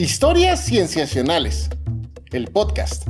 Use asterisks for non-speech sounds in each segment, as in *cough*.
Historias Cienciacionales, el podcast.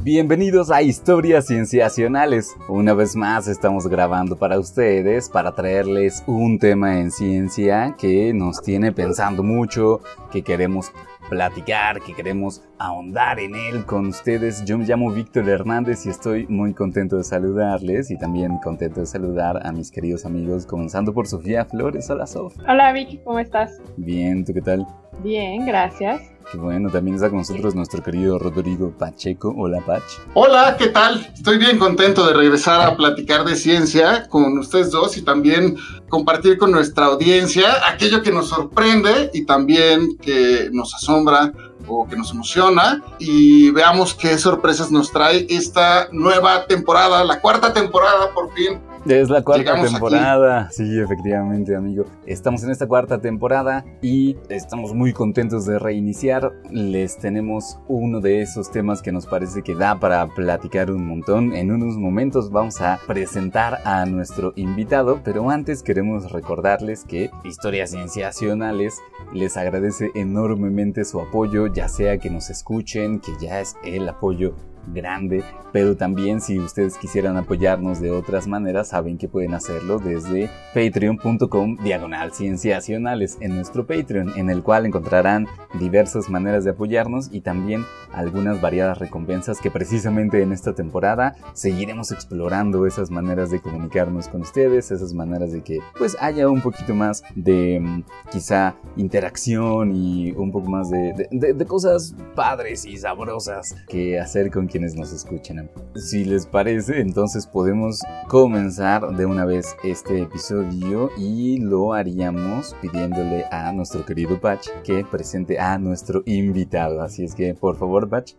Bienvenidos a Historias Cienciacionales. Una vez más estamos grabando para ustedes para traerles un tema en ciencia que nos tiene pensando mucho, que queremos platicar, que queremos ahondar en él con ustedes. Yo me llamo Víctor Hernández y estoy muy contento de saludarles y también contento de saludar a mis queridos amigos, comenzando por Sofía Flores. Hola, Sof. Hola, Vicky, ¿cómo estás? Bien, ¿tú qué tal? Bien, gracias. Qué bueno, también está con nosotros nuestro querido Rodrigo Pacheco. Hola, Pach. Hola, ¿qué tal? Estoy bien contento de regresar a platicar de ciencia con ustedes dos y también compartir con nuestra audiencia aquello que nos sorprende y también que nos asombra o que nos emociona y veamos qué sorpresas nos trae esta nueva temporada, la cuarta temporada por fin es la cuarta temporada. Sí, efectivamente, amigo. Estamos en esta cuarta temporada y estamos muy contentos de reiniciar. Les tenemos uno de esos temas que nos parece que da para platicar un montón. En unos momentos vamos a presentar a nuestro invitado, pero antes queremos recordarles que Historias Cienciacionales les agradece enormemente su apoyo, ya sea que nos escuchen, que ya es el apoyo grande, pero también si ustedes quisieran apoyarnos de otras maneras, saben que pueden hacerlo desde patreon.com diagonal cienciacionales en nuestro Patreon, en el cual encontrarán diversas maneras de apoyarnos y también algunas variadas recompensas que precisamente en esta temporada seguiremos explorando esas maneras de comunicarnos con ustedes, esas maneras de que pues haya un poquito más de mm, quizá interacción y un poco más de, de cosas padres y sabrosas que hacer con quienes nos escuchan. Si les parece, entonces podemos comenzar de una vez este episodio y lo haríamos pidiéndole a nuestro querido Patch que presente a nuestro invitado. Así es que, por favor, Patch.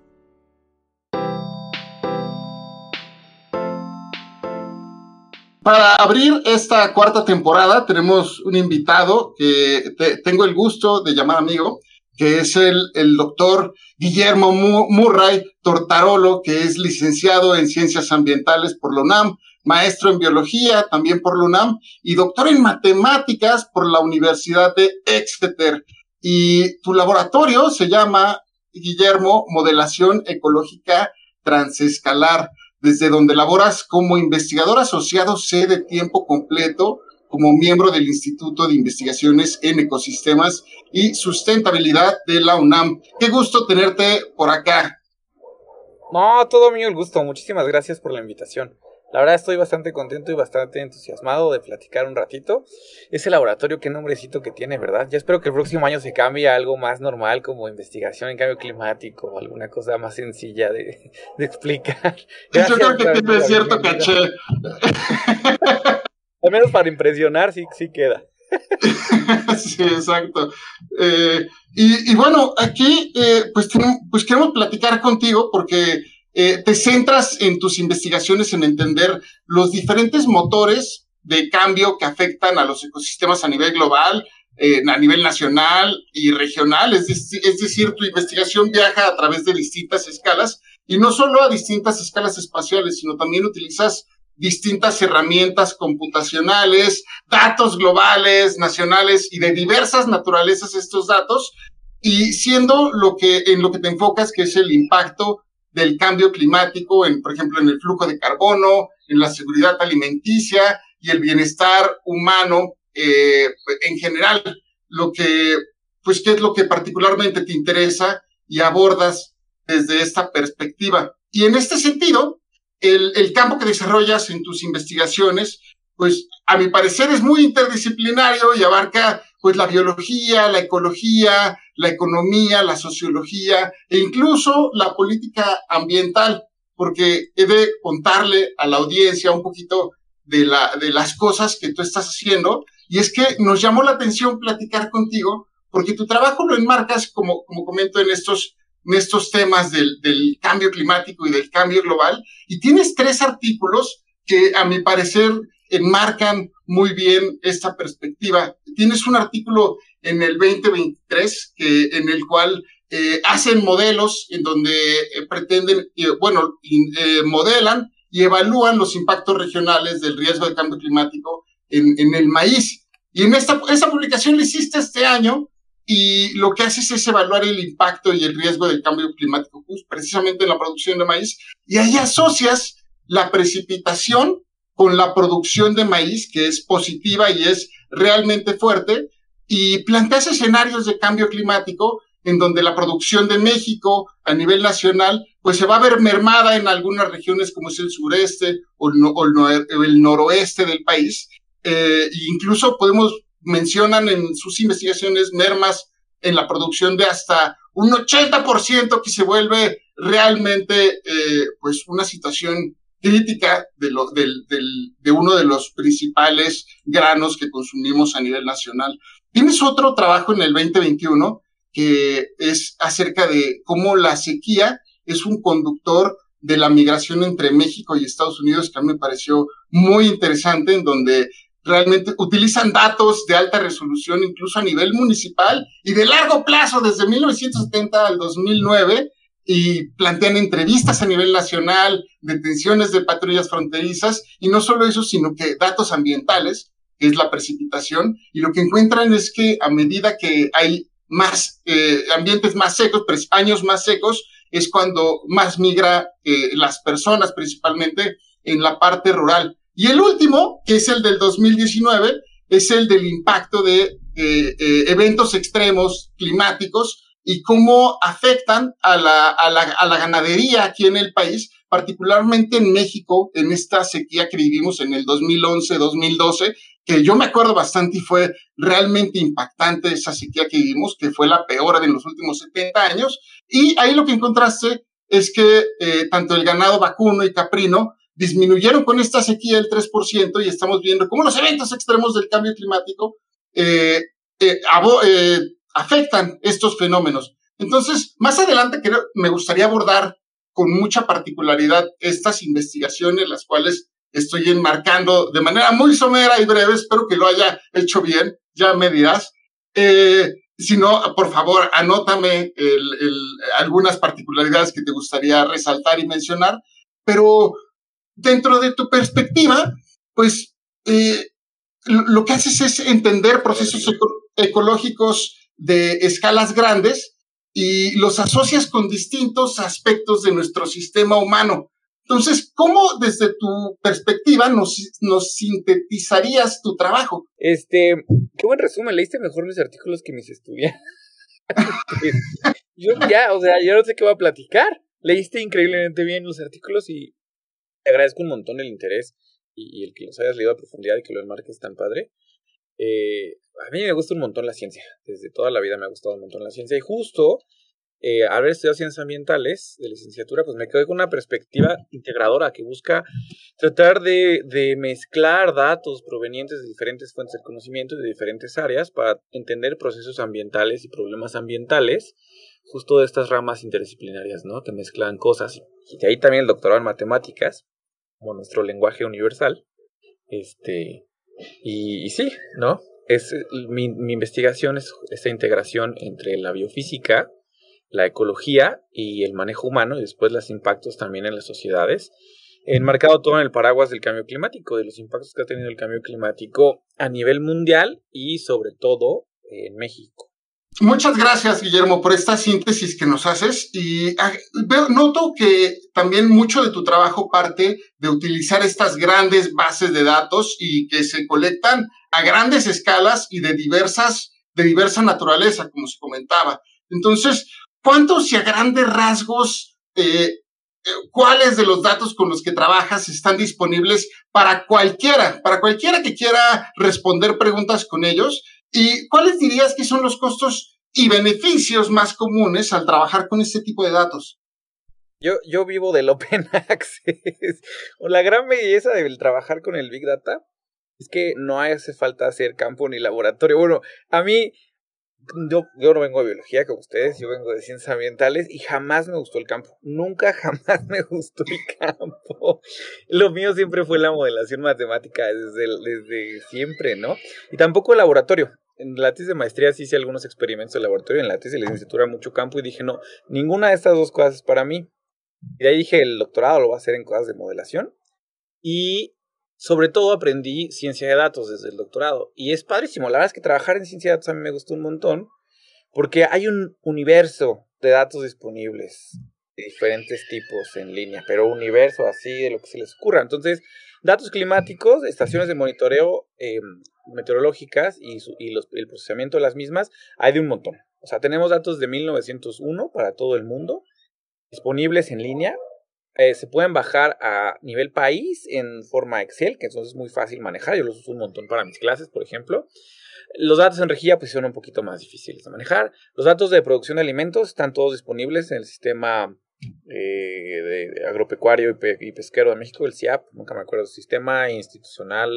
Para abrir esta cuarta temporada tenemos un invitado que tengo el gusto de llamar amigo, que es el, el doctor Guillermo Murray Tortarolo, que es licenciado en Ciencias Ambientales por la UNAM, maestro en Biología también por la UNAM y doctor en Matemáticas por la Universidad de Exeter. Y tu laboratorio se llama, Guillermo, Modelación Ecológica Transescalar, desde donde laboras como investigador asociado C de tiempo completo como miembro del Instituto de Investigaciones en Ecosistemas y Sustentabilidad de la UNAM. Qué gusto tenerte por acá. No, todo mío el gusto. Muchísimas gracias por la invitación. La verdad estoy bastante contento y bastante entusiasmado de platicar un ratito. Ese laboratorio, qué nombrecito que tiene, ¿verdad? Ya espero que el próximo año se cambie a algo más normal como investigación en cambio climático o alguna cosa más sencilla de, *laughs* explicar. Yo creo que tiene cierto caché. *laughs* Al menos para impresionar sí, sí queda. *laughs* sí, exacto. Eh, y, bueno, aquí eh, pues, pues queremos platicar contigo porque eh, te centras en tus investigaciones en entender los diferentes motores de cambio que afectan a los ecosistemas a nivel global, a nivel nacional y regional. Es, es decir, tu investigación viaja a través de distintas escalas y no solo a distintas escalas espaciales, sino también utilizas distintas herramientas computacionales, datos globales, nacionales y de diversas naturalezas estos datos, y siendo lo que en lo que te enfocas, que es el impacto del cambio climático, en, por ejemplo, en el flujo de carbono, en la seguridad alimenticia y el bienestar humano eh, en general, lo que, pues, qué es lo que particularmente te interesa y abordas desde esta perspectiva. Y en este sentido, el, campo que desarrollas en tus investigaciones, pues a mi parecer es muy interdisciplinario y abarca pues la biología, la ecología, la economía, la sociología e incluso la política ambiental, porque he de contarle a la audiencia un poquito de, la, de las cosas que tú estás haciendo. Y es que nos llamó la atención platicar contigo porque tu trabajo lo enmarcas, como, como comento en estos en estos temas del, cambio climático y del cambio global. Y tienes tres artículos que a mi parecer enmarcan muy bien esta perspectiva. Tienes un artículo en el 2023 que, en el cual eh, hacen modelos en donde eh, pretenden, eh, bueno, modelan y evalúan los impactos regionales del riesgo de cambio climático en, el maíz. Y en esta, esta publicación la hiciste este año y lo que haces es evaluar el impacto y el riesgo del cambio climático, precisamente en la producción de maíz, y ahí asocias la precipitación con la producción de maíz, que es positiva y es realmente fuerte, y planteas escenarios de cambio climático en donde la producción de México a nivel nacional, pues se va a ver mermada en algunas regiones como es el sureste o el, noroeste del país. Eh, incluso podemos, mencionan en sus investigaciones mermas en la producción de hasta un 80% que se vuelve realmente eh, pues una situación crítica de, del, de uno de los principales granos que consumimos a nivel nacional. Tienes otro trabajo en el 2021 que es acerca de cómo la sequía es un conductor de la migración entre México y Estados Unidos, que a mí me pareció muy interesante, en donde realmente utilizan datos de alta resolución, incluso a nivel municipal y de largo plazo, desde 1970 al 2009, y plantean entrevistas a nivel nacional, detenciones de patrullas fronterizas, y no solo eso, sino que datos ambientales, que es la precipitación, y lo que encuentran es que a medida que hay más eh, ambientes más secos, años más secos, es cuando más migra eh, las personas, principalmente en la parte rural. Y el último, que es el del 2019, es el del impacto de eh, eventos extremos climáticos y cómo afectan a la, a, la, a la ganadería aquí en el país, particularmente en México, en esta sequía que vivimos en el 2011-2012, que yo me acuerdo bastante y fue realmente impactante esa sequía que vivimos, que fue la peor de los últimos 70 años. Y ahí lo que encontraste es que eh, tanto el ganado vacuno y caprino disminuyeron con esta sequía el 3% y estamos viendo cómo los eventos extremos del cambio climático eh, eh, eh, afectan estos fenómenos. Entonces, más adelante creo, me gustaría abordar con mucha particularidad estas investigaciones, las cuales estoy enmarcando de manera muy somera y breve, espero que lo haya hecho bien, ya me dirás. Eh, si no, por favor, anótame algunas particularidades que te gustaría resaltar y mencionar, pero dentro de tu perspectiva, pues eh, lo que haces es entender procesos ecológicos de escalas grandes y los asocias con distintos aspectos de nuestro sistema humano. Entonces, ¿cómo desde tu perspectiva nos, nos sintetizarías tu trabajo? Este, qué buen resumen, leíste mejor mis artículos que mis estudiantes. *laughs* yo ya, o sea, yo no sé qué voy a platicar. Leíste increíblemente bien los artículos y agradezco un montón el interés y, el que los hayas leído a profundidad y que lo enmarques tan padre. Eh, a mí me gusta un montón la ciencia. Desde toda la vida me ha gustado un montón la ciencia. Y justo eh, haber estudiado ciencias ambientales de licenciatura, pues me quedé con una perspectiva integradora que busca tratar de, de, mezclar datos provenientes de diferentes fuentes de conocimiento y de diferentes áreas para entender procesos ambientales y problemas ambientales, justo de estas ramas interdisciplinarias, ¿no? Que mezclan cosas. Y de ahí también el doctorado en matemáticas, como nuestro lenguaje universal. Este, y, sí, ¿no? Es, mi, mi investigación es esta integración entre la biofísica, la ecología y el manejo humano y después los impactos también en las sociedades, enmarcado todo en el paraguas del cambio climático, de los impactos que ha tenido el cambio climático a nivel mundial y sobre todo en México. Muchas gracias, Guillermo, por esta síntesis que nos haces. Y ah, noto que también mucho de tu trabajo parte de utilizar estas grandes bases de datos y que se colectan a grandes escalas y de diversas, de diversa naturaleza, como se comentaba. Entonces, ¿Cuántos y a grandes rasgos, eh, eh, cuáles de los datos con los que trabajas están disponibles para cualquiera, para cualquiera que quiera responder preguntas con ellos? ¿Y cuáles dirías que son los costos y beneficios más comunes al trabajar con este tipo de datos? Yo, yo vivo del Open *laughs* Access. La gran belleza del trabajar con el Big Data es que no hace falta hacer campo ni laboratorio. Bueno, a mí yo, yo no vengo de biología como ustedes, yo vengo de ciencias ambientales y jamás me gustó el campo. Nunca jamás *laughs* me gustó el campo. Lo mío siempre fue la modelación matemática desde, desde siempre, ¿no? Y tampoco el laboratorio. En la tesis de maestría sí hice algunos experimentos de laboratorio, en la tesis de licenciatura mucho campo y dije, no, ninguna de estas dos cosas es para mí. Y de ahí dije, el doctorado lo voy a hacer en cosas de modelación. Y sobre todo aprendí ciencia de datos desde el doctorado. Y es padrísimo. La verdad es que trabajar en ciencia de datos a mí me gustó un montón. Porque hay un universo de datos disponibles de diferentes tipos en línea, pero universo así de lo que se les ocurra. Entonces, datos climáticos, estaciones de monitoreo eh, meteorológicas y, el procesamiento de las mismas, hay de un montón. O sea, tenemos datos de 1901 para todo el mundo, disponibles en línea. Eh, se pueden bajar a nivel país en forma Excel, que entonces es muy fácil manejar. Yo los uso un montón para mis clases, por ejemplo. Los datos en rejilla pues son un poquito más difíciles de manejar. Los datos de producción de alimentos están todos disponibles en el sistema eh, de agropecuario y, pesquero de México, el CIAP, nunca me acuerdo, sistema institucional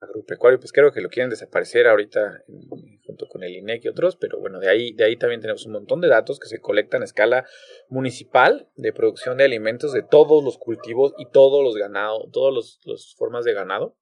agropecuario y pesquero que lo quieren desaparecer ahorita junto con el INEC y otros, pero bueno, de ahí, de ahí también tenemos un montón de datos que se colectan a escala municipal de producción de alimentos de todos los cultivos y todos los ganados, todas las formas de ganado.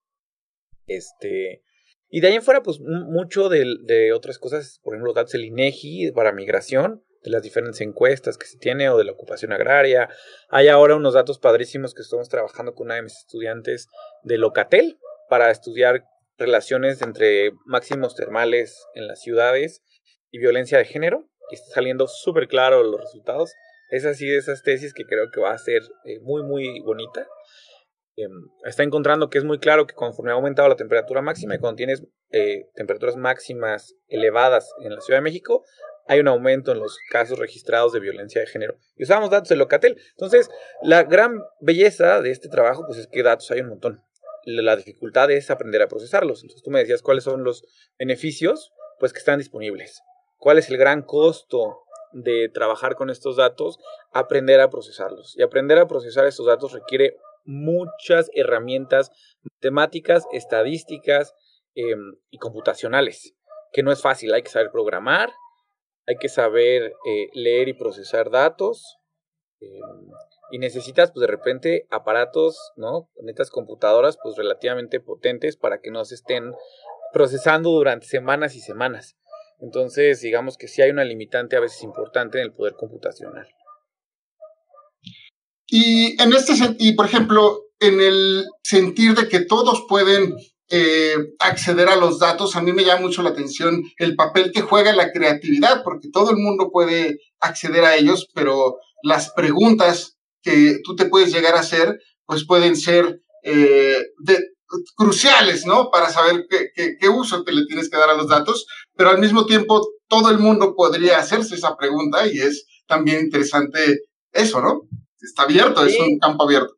Este, y de ahí en fuera, pues mucho de, otras cosas, por ejemplo, datos del INEGI para migración, de las diferentes encuestas que se tiene o de la ocupación agraria. Hay ahora unos datos padrísimos que estamos trabajando con una de mis estudiantes de Locatel para estudiar relaciones entre máximos termales en las ciudades y violencia de género. Y está saliendo súper claro los resultados. Es así de esas tesis que creo que va a ser eh, muy, muy bonita. Em, está encontrando que es muy claro que conforme ha aumentado la temperatura máxima y cuando tienes eh, temperaturas máximas elevadas en la Ciudad de México, hay un aumento en los casos registrados de violencia de género. Y usamos datos de Locatel. Entonces, la gran belleza de este trabajo, pues es que datos hay un montón. La dificultad es aprender a procesarlos. Entonces, tú me decías cuáles son los beneficios, pues que están disponibles. ¿Cuál es el gran costo de trabajar con estos datos? Aprender a procesarlos. Y aprender a procesar estos datos requiere muchas herramientas matemáticas, estadísticas em, y computacionales, que no es fácil, hay que saber programar, hay que saber eh, leer y procesar datos, em, y necesitas pues de repente aparatos, ¿no? Netas computadoras pues relativamente potentes para que no se estén procesando durante semanas y semanas. Entonces, digamos que sí hay una limitante a veces importante en el poder computacional. Y en este sentido, por ejemplo, en el sentir de que todos pueden eh, acceder a los datos, a mí me llama mucho la atención el papel que juega la creatividad, porque todo el mundo puede acceder a ellos, pero las preguntas que tú te puedes llegar a hacer, pues pueden ser eh, cruciales, ¿no? Para saber qué, qué uso te le tienes que dar a los datos, pero al mismo tiempo todo el mundo podría hacerse esa pregunta y es también interesante eso, ¿no? está abierto, es un campo abierto.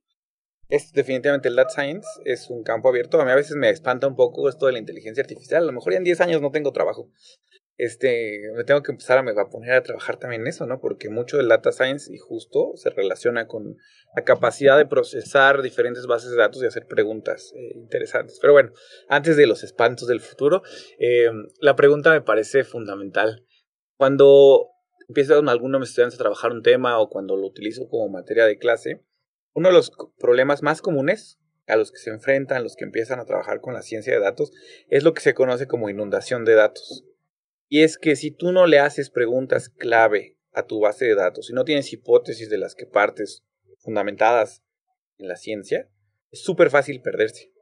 Es definitivamente el data science, es un campo abierto. A mí a veces me espanta un poco esto de la inteligencia artificial. A lo mejor en 10 años no tengo trabajo. Este, me tengo que empezar a, me a poner a trabajar también en eso, ¿no? Porque mucho del data science y justo se relaciona con la capacidad de procesar diferentes bases de datos y hacer preguntas eh, interesantes. Pero bueno, antes de los espantos del futuro, eh, la pregunta me parece fundamental. Cuando empiezan algunos estudiantes a trabajar un tema o cuando lo utilizo como materia de clase, uno de los problemas más comunes a los que se enfrentan los que empiezan a trabajar con la ciencia de datos es lo que se conoce como inundación de datos. Y es que si tú no le haces preguntas clave a tu base de datos, si no tienes hipótesis de las que partes fundamentadas en la ciencia, es súper fácil perderse.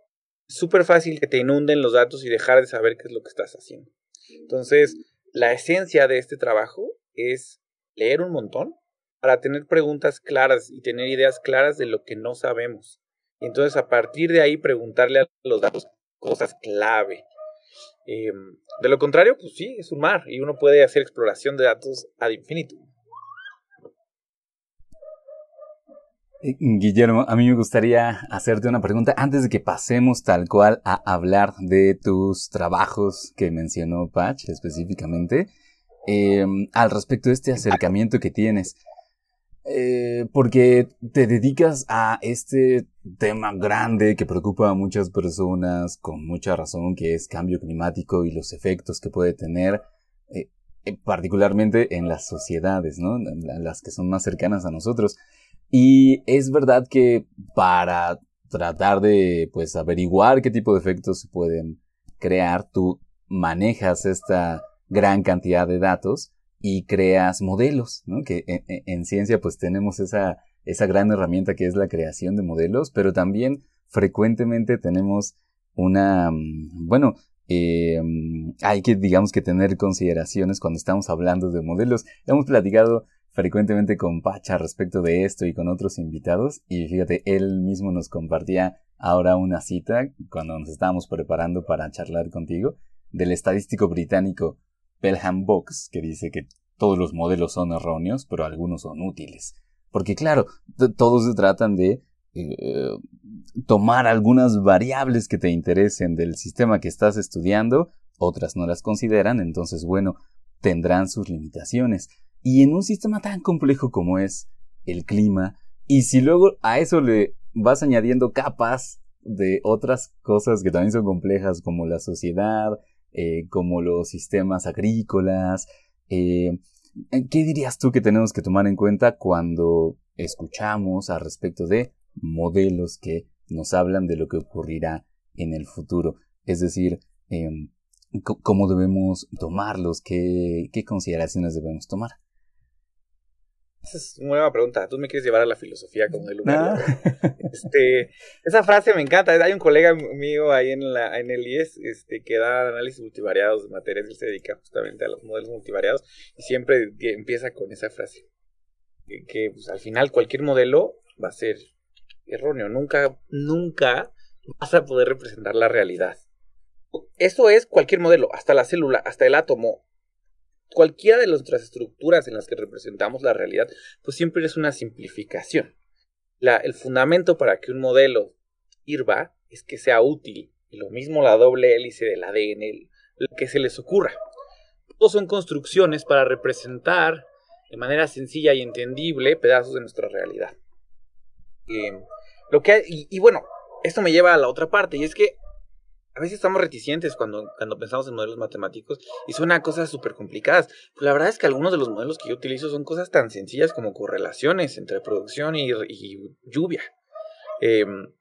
Es súper fácil que te inunden los datos y dejar de saber qué es lo que estás haciendo. Entonces, la esencia de este trabajo es leer un montón para tener preguntas claras y tener ideas claras de lo que no sabemos. Y entonces a partir de ahí preguntarle a los datos cosas clave. Em, de lo contrario, pues sí, es un mar y uno puede hacer exploración de datos ad infinitum. Eh, Guillermo, a mí me gustaría hacerte una pregunta antes de que pasemos tal cual a hablar de tus trabajos que mencionó Patch específicamente. Em, al respecto de este acercamiento que tienes. Eh, porque te dedicas a este tema grande que preocupa a muchas personas con mucha razón, que es cambio climático y los efectos que puede tener, eh, eh, particularmente en las sociedades, ¿no? Las que son más cercanas a nosotros. Y es verdad que para tratar de, pues, averiguar qué tipo de efectos se pueden crear, tú manejas esta gran cantidad de datos y creas modelos, ¿no? Que en, ciencia pues tenemos esa, esa gran herramienta que es la creación de modelos, pero también frecuentemente tenemos una, mm, bueno, eh, mm, hay que, digamos, que tener consideraciones cuando estamos hablando de modelos. Hemos platicado frecuentemente con Pacha respecto de esto y con otros invitados y fíjate, él mismo nos compartía ahora una cita cuando nos estábamos preparando para charlar contigo del estadístico británico Pelham Box que dice que todos los modelos son erróneos, pero algunos son útiles. Porque claro, todos se tratan de eh, tomar algunas variables que te interesen del sistema que estás estudiando, otras no las consideran, entonces bueno, tendrán sus limitaciones. Y en un sistema tan complejo como es el clima, y si luego a eso le vas añadiendo capas de otras cosas que también son complejas, como la sociedad, eh, como los sistemas agrícolas, eh, ¿qué dirías tú que tenemos que tomar en cuenta cuando escuchamos al respecto de modelos que nos hablan de lo que ocurrirá en el futuro. Es decir, em, cómo debemos tomarlos, ¿Qué, qué consideraciones debemos tomar. Esa es una buena pregunta. Tú me quieres llevar a la filosofía como el lugar. Ah. *laughs* Este, esa frase me encanta. Hay un colega mío ahí en, la, en el IES este, que da análisis multivariados de materias. Él se dedica justamente a los modelos multivariados y siempre empieza con esa frase. Que, pues, al final cualquier modelo va a ser erróneo. Nunca, nunca vas a poder representar la realidad. Eso es cualquier modelo, hasta la célula, hasta el átomo. Cualquiera de nuestras estructuras en las que representamos la realidad, pues siempre es una simplificación. La, el fundamento para que un modelo sirva es que sea útil. Y lo mismo la doble hélice del ADN, lo que se les ocurra. Todos son construcciones para representar de manera sencilla y entendible pedazos de nuestra realidad. Eh, lo que y, bueno, esto me lleva a la otra parte, y es que a veces estamos reticentes cuando, cuando pensamos en modelos matemáticos y suena cosas súper complicadas. Pero la verdad es que algunos de los modelos que yo utilizo son cosas tan sencillas como correlaciones entre producción y, lluvia. Em,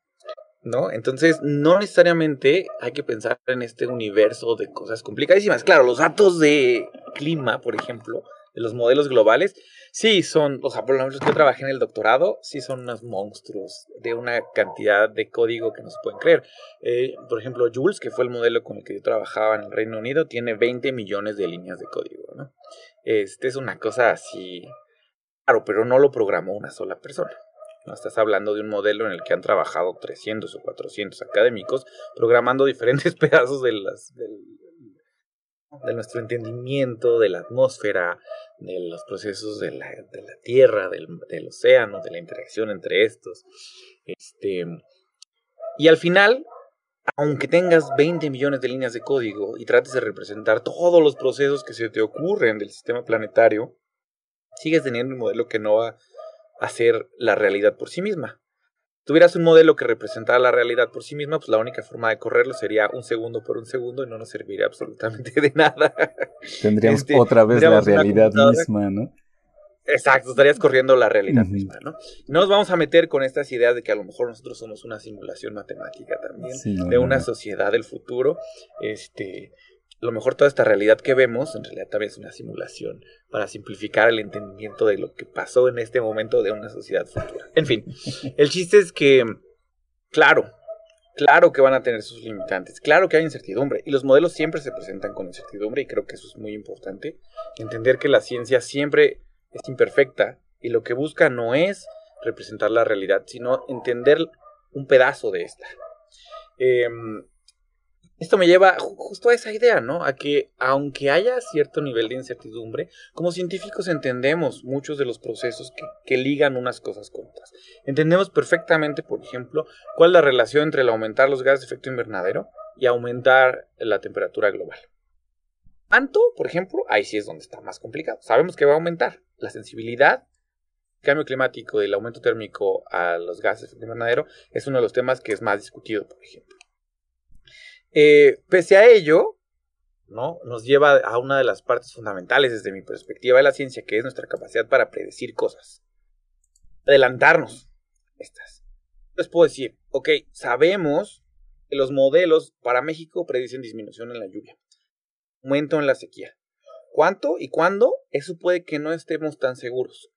¿No? Entonces, no necesariamente hay que pensar en este universo de cosas complicadísimas. Claro, los datos de clima, por ejemplo, de los modelos globales, sí son, o sea, por lo menos yo trabajé en el doctorado, sí son unos monstruos de una cantidad de código que no se pueden creer. Eh, por ejemplo, Jules, que fue el modelo con el que yo trabajaba en el Reino Unido, tiene 20 millones de líneas de código, ¿no? Este es una cosa así, claro, pero no lo programó una sola persona. No estás hablando de un modelo en el que han trabajado 300 o 400 académicos programando *laughs* diferentes pedazos de las, de nuestro entendimiento de la atmósfera, de los procesos de la, de la Tierra, del, del, océano, de la interacción entre estos. Este, y al final, aunque tengas 20 millones de líneas de código y trates de representar todos los procesos que se te ocurren del sistema planetario, sigues teniendo un modelo que no va a ser la realidad por sí misma tuvieras un modelo que representara la realidad por sí misma, pues la única forma de correrlo sería un segundo por un segundo y no nos serviría absolutamente de nada. Tendríamos este, otra vez la realidad misma, ¿no? Exacto, estarías corriendo la realidad misma, ¿no? No nos vamos a meter con estas ideas de que a lo mejor nosotros somos una simulación matemática también de una sociedad del futuro. Este, a lo mejor toda esta realidad que vemos en realidad también es una simulación para simplificar el entendimiento de lo que pasó en este momento de una sociedad futura. En fin, el chiste es que, claro, claro que van a tener sus limitantes, claro que hay incertidumbre y los modelos siempre se presentan con incertidumbre y creo que eso es muy importante, entender que la ciencia siempre es imperfecta y lo que busca no es representar la realidad, sino entender un pedazo de esta. Eh, esto me lleva justo a esa idea, ¿no? A que aunque haya cierto nivel de incertidumbre, como científicos entendemos muchos de los procesos que, ligan unas cosas con otras. Entendemos perfectamente, por ejemplo, cuál es la relación entre el aumentar los gases de efecto invernadero y aumentar la temperatura global. ¿Cuánto, por ejemplo? Ahí sí es donde está más complicado. Sabemos que va a aumentar la sensibilidad cambio climático y el aumento térmico a los gases de efecto invernadero es uno de los temas que es más discutido, por ejemplo. Eh, pese a ello, ¿no? Nos lleva a una de las partes fundamentales desde mi perspectiva de la ciencia, que es nuestra capacidad para predecir cosas. Adelantarnos. Estas. Les puedo decir, ok, sabemos que los modelos para México predicen disminución en la lluvia, aumento en la sequía. ¿Cuánto y cuándo? Eso puede que no estemos tan seguros.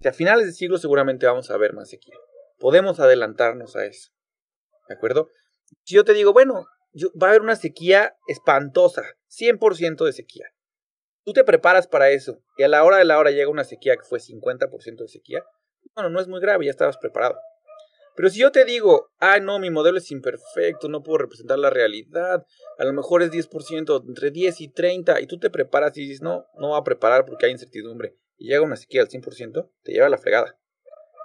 Si a finales de siglo seguramente vamos a ver más sequía. Podemos adelantarnos a eso. ¿De acuerdo? Si yo te digo, bueno, va a haber una sequía espantosa, 100% de sequía. Tú te preparas para eso y a la hora de la hora llega una sequía que fue 50% de sequía. Bueno, no es muy grave, ya estabas preparado. Pero si yo te digo, ah, no, mi modelo es imperfecto, no puedo representar la realidad, a lo mejor es 10%, entre 10 y 30, y tú te preparas y dices, no, no va a preparar porque hay incertidumbre, y llega una sequía al 100%, te lleva a la fregada.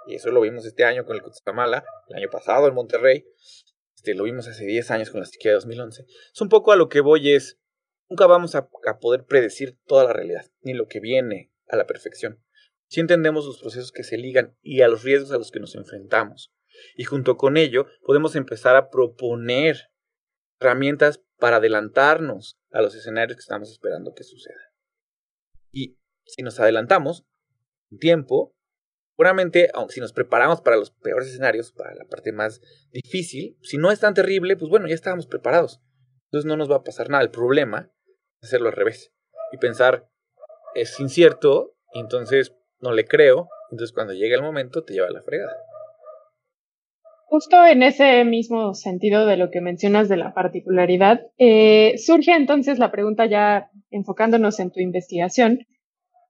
Y eso lo vimos este año con el Cutzamala, el año pasado en Monterrey, este, lo vimos hace 10 años con la sequía de 2011. Es un poco a lo que voy es, nunca vamos a, poder predecir toda la realidad, ni lo que viene a la perfección. Si entendemos los procesos que se ligan y a los riesgos a los que nos enfrentamos. Y junto con ello podemos empezar a proponer herramientas para adelantarnos a los escenarios que estamos esperando que sucedan. Y si nos adelantamos tiempo, seguramente, aunque si nos preparamos para los peores escenarios, para la parte más difícil, si no es tan terrible, pues bueno, ya estábamos preparados. Entonces no nos va a pasar nada. El problema es hacerlo al revés y pensar, es incierto, entonces no le creo, entonces cuando llega el momento te lleva a la fregada. Justo en ese mismo sentido de lo que mencionas de la particularidad, eh, surge entonces la pregunta ya enfocándonos en tu investigación,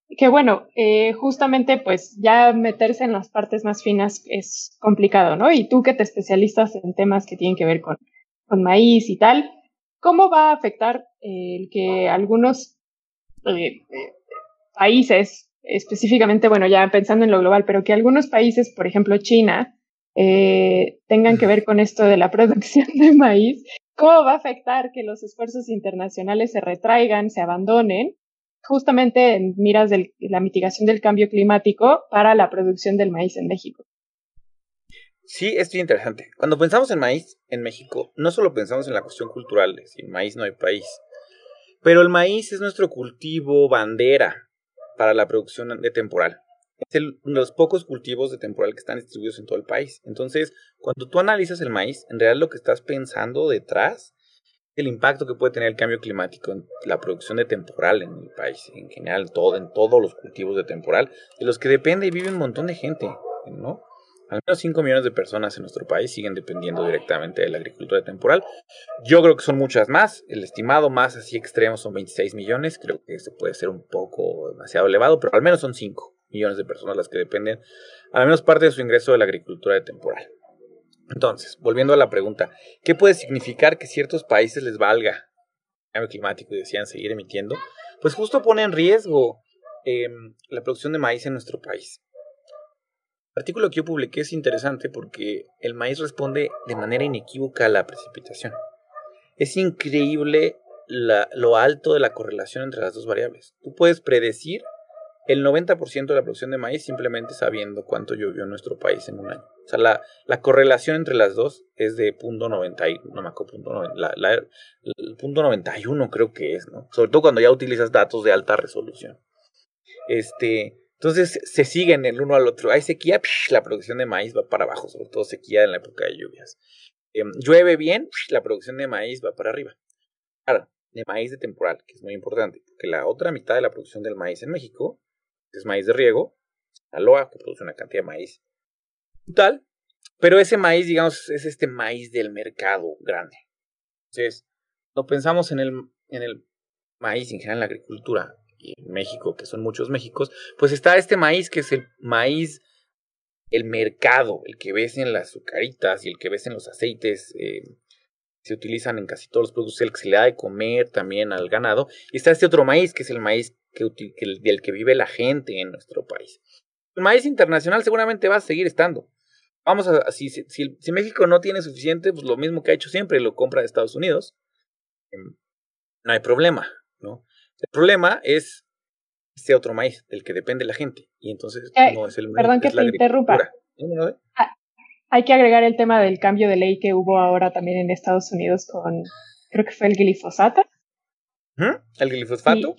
que bueno, eh, justamente pues ya meterse en las partes más finas es complicado, ¿no? Y tú que te especialistas en temas que tienen que ver con, con maíz y tal, ¿cómo va a afectar el que algunos eh, países, específicamente, bueno, ya pensando en lo global, pero que algunos países, por ejemplo China, eh, tengan que ver con esto de la *laughs* producción de maíz, ¿cómo va a afectar que los esfuerzos internacionales se retraigan, se abandonen, justamente en miras de la mitigación del cambio climático para la producción del maíz en México? Sí, es muy interesante. Cuando pensamos en maíz en México, no solo pensamos en la cuestión cultural, sin maíz no hay país, pero el maíz es nuestro cultivo bandera para la producción de temporal es uno de los pocos cultivos de temporal que están distribuidos en todo el país. Entonces, cuando tú analizas el maíz, en realidad lo que estás pensando detrás el impacto que puede tener el cambio climático en la producción de temporal en el país, en general, todo, en todos los cultivos de temporal, de los que depende y vive un montón de gente, ¿no? Al menos 5 millones de personas en nuestro país siguen dependiendo directamente de la agricultura temporal. Yo creo que son muchas más. El estimado más así extremo son 26 millones. Creo que eso puede ser un poco demasiado elevado, pero al menos son 5 millones de personas las que dependen, al menos parte de su ingreso de la agricultura de temporal. Entonces, volviendo a la pregunta, ¿qué puede significar que ciertos países les valga el cambio climático y decían seguir emitiendo? Pues justo pone en riesgo em, la producción de maíz en nuestro país. El artículo que yo publiqué es interesante porque el maíz responde de manera inequívoca a la precipitación. Es increíble lo alto de la correlación entre las dos variables. Tú puedes predecir el 90% de la producción de maíz simplemente sabiendo cuánto llovió en nuestro país en un año. O sea, la, la correlación entre las dos es de punto no me acuerdo, punto punto 91 creo que es, ¿no? Sobre todo cuando ya utilizas datos de alta resolución. Este, entonces se siguen el uno al otro. Hay sequía, la producción de maíz va para abajo, sobre todo sequía en la época de lluvias. Em, llueve bien, la producción de maíz va para arriba. Ahora, de maíz de temporal, que es muy importante, porque la otra mitad de la producción del maíz en México es maíz de riego, Sinaloa, que produce una cantidad de maíz tal, pero ese maíz, digamos, es este maíz del mercado grande. Entonces, no pensamos en el, en el maíz en general en la agricultura y en México, que son muchos Méxicos, pues está este maíz que es el maíz, el mercado, el que ves en las azucaritas y el que ves en los aceites. Eh, se utilizan en casi todos los productos, el que se le da de comer también al ganado. Y está este otro maíz, que es el maíz que, del que vive la gente en nuestro país. El maíz internacional seguramente va a seguir estando. Vamos a, si, si, si, México no tiene suficiente, pues lo mismo que ha hecho siempre, lo compra de Estados Unidos. Em, no hay problema, ¿no? El problema es este otro maíz del que depende la gente. Y entonces eh, no es el Perdón que te interrumpa. Ah, hay que agregar el tema del cambio de ley que hubo ahora también en Estados Unidos con, creo que fue el glifosato. ¿El glifosato?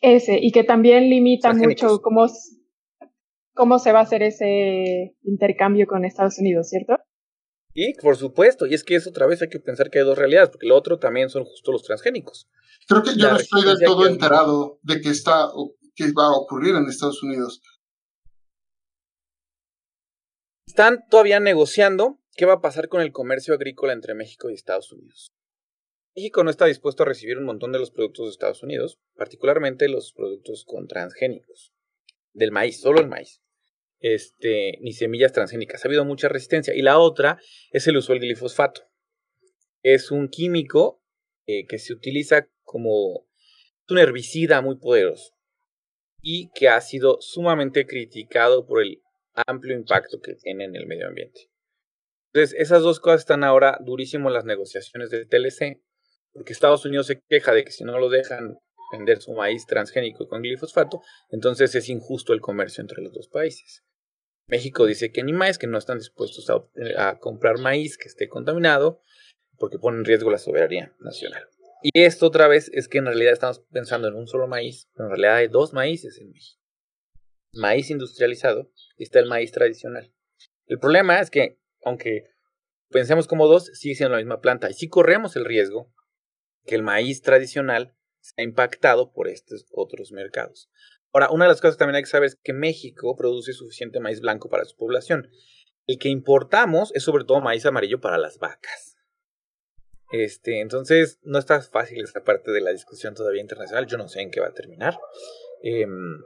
Ese, y que también limita mucho cómo, cómo se va a hacer ese intercambio con Estados Unidos, ¿cierto? Y por supuesto, y es que es otra vez hay que pensar que hay dos realidades, porque lo otro también son justo los transgénicos. Creo que yo no estoy del todo enterado de que está que va a ocurrir en Estados Unidos. Están todavía negociando ¿qué va a pasar con el comercio agrícola entre México y Estados Unidos? México no está dispuesto a recibir un montón de los productos de Estados Unidos, particularmente los productos con transgénicos, del maíz, solo el maíz, este, ni semillas transgénicas. Ha habido mucha resistencia. Y la otra es el uso del glifosfato. Es un químico eh, que se utiliza como un herbicida muy poderoso y que ha sido sumamente criticado por el amplio impacto que tiene en el medio ambiente. Entonces, esas dos cosas están ahora durísimo en las negociaciones del TLC, porque Estados Unidos se queja de que si no lo dejan vender su maíz transgénico con glifosfato, entonces es injusto el comercio entre los dos países. México dice que ni más, que no están dispuestos a, comprar maíz que esté contaminado, porque pone en riesgo la soberanía nacional. Y esto otra vez es que en realidad estamos pensando en un solo maíz, pero en realidad hay dos maíces en México. Maíz industrializado y está el maíz tradicional. El problema es que, aunque pensemos como dos, sigue siendo la misma planta. Y si corremos el riesgo que el maíz tradicional sea impactado por estos otros mercados. Ahora, una de las cosas que también hay que saber es que México produce suficiente maíz blanco para su población. El que importamos es sobre todo maíz amarillo para las vacas. Este, entonces, no está fácil esta parte de la discusión todavía internacional. Yo no sé en qué va a terminar. Em,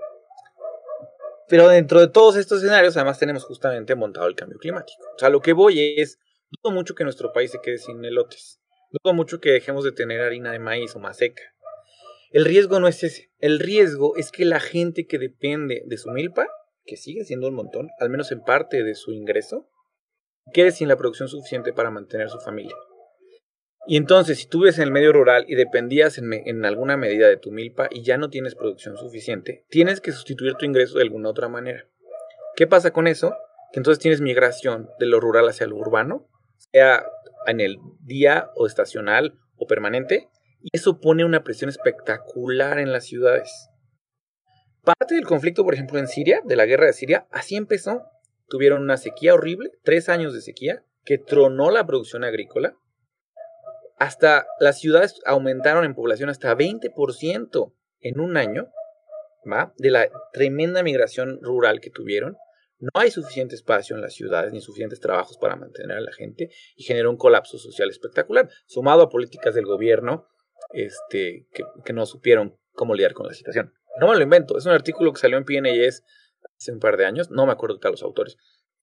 pero dentro de todos estos escenarios, además tenemos justamente montado el cambio climático. O sea, lo que voy es, dudo mucho que nuestro país se quede sin elotes. Dudo mucho que dejemos de tener harina de maíz o más seca. El riesgo no es ese. El riesgo es que la gente que depende de su milpa, que sigue siendo un montón, al menos en parte de su ingreso, quede sin la producción suficiente para mantener su familia. Y entonces, si tú vives en el medio rural y dependías en, alguna medida de tu milpa y ya no tienes producción suficiente, tienes que sustituir tu ingreso de alguna otra manera. ¿Qué pasa con eso? Que entonces tienes migración de lo rural hacia lo urbano, sea en el día o estacional o permanente, y eso pone una presión espectacular en las ciudades. Parte del conflicto, por ejemplo, en Siria, de la guerra de Siria, así empezó. Tuvieron una sequía horrible, tres años de sequía, que tronó la producción agrícola. Hasta las ciudades aumentaron en población hasta 20% en un año, ¿va? De la tremenda migración rural que tuvieron. No hay suficiente espacio en las ciudades ni suficientes trabajos para mantener a la gente y generó un colapso social espectacular, sumado a políticas del gobierno este, que, no supieron cómo lidiar con la situación. No me lo invento, es un artículo que salió en PNAS hace un par de años, no me acuerdo de los autores,